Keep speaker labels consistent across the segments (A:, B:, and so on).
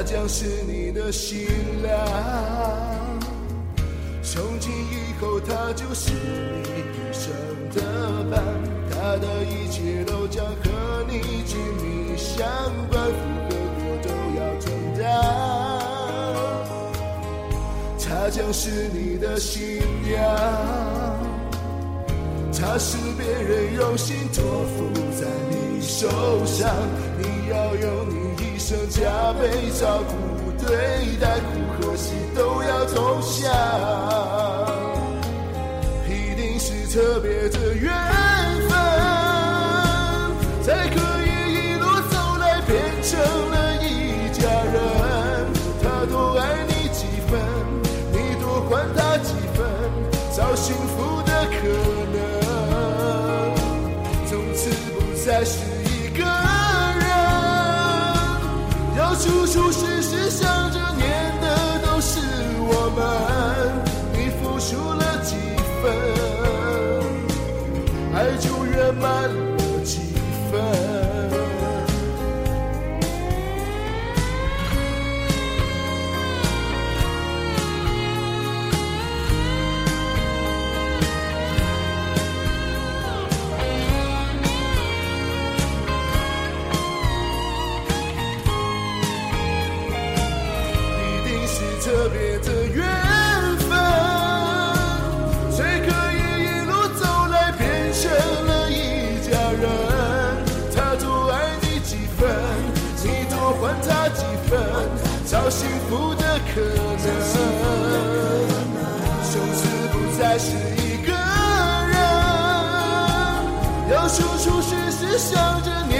A: 他将是你的新娘。从今以后，他就是你一生的伴，他的一切都将和你紧密相关，福和祸都要承担。他将是你的新娘。他是别人用心托付在你手上，你要用你生加倍照顾对待，苦和喜都要同享，一定是特别的缘分，才可以一路走来变成了一家人。他多爱你几分，你多还他几分，找幸福的可能。从此不再是处处特别的缘分，谁可以一路走来变成了一家人？他多爱你几分，你多还他几分，找幸福的可能。从此不再是一个人，要处处时时想着你。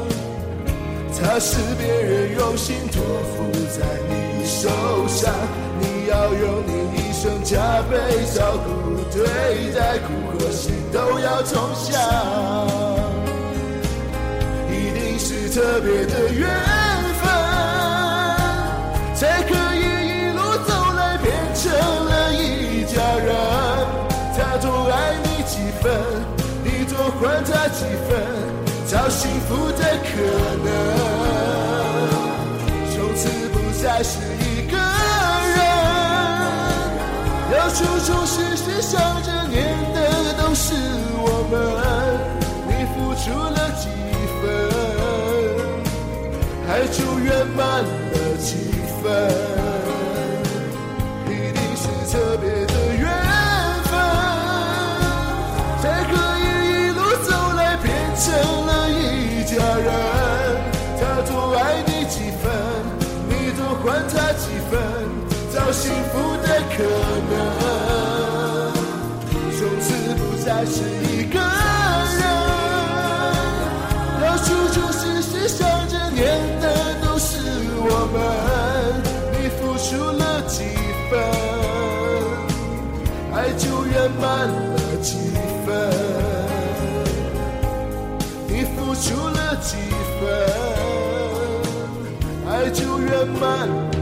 A: 他是别人用心托付在你手上，你要用你一生加倍照顾对待，苦和喜都要同享。一定是特别的缘分，才可以一路走来变成了一家人。他多爱你几分，你多还他几分，找幸福的可能。从此不再是一个人，要处处时时想着念的都是我们。你付出了几分？爱就圆满了几分，一定是特别幸福的可能，从此不再是一个人，要处处时时想着念的都是。我们，你付出了几分，爱就圆满了几分。你付出了几分，爱就圆满了。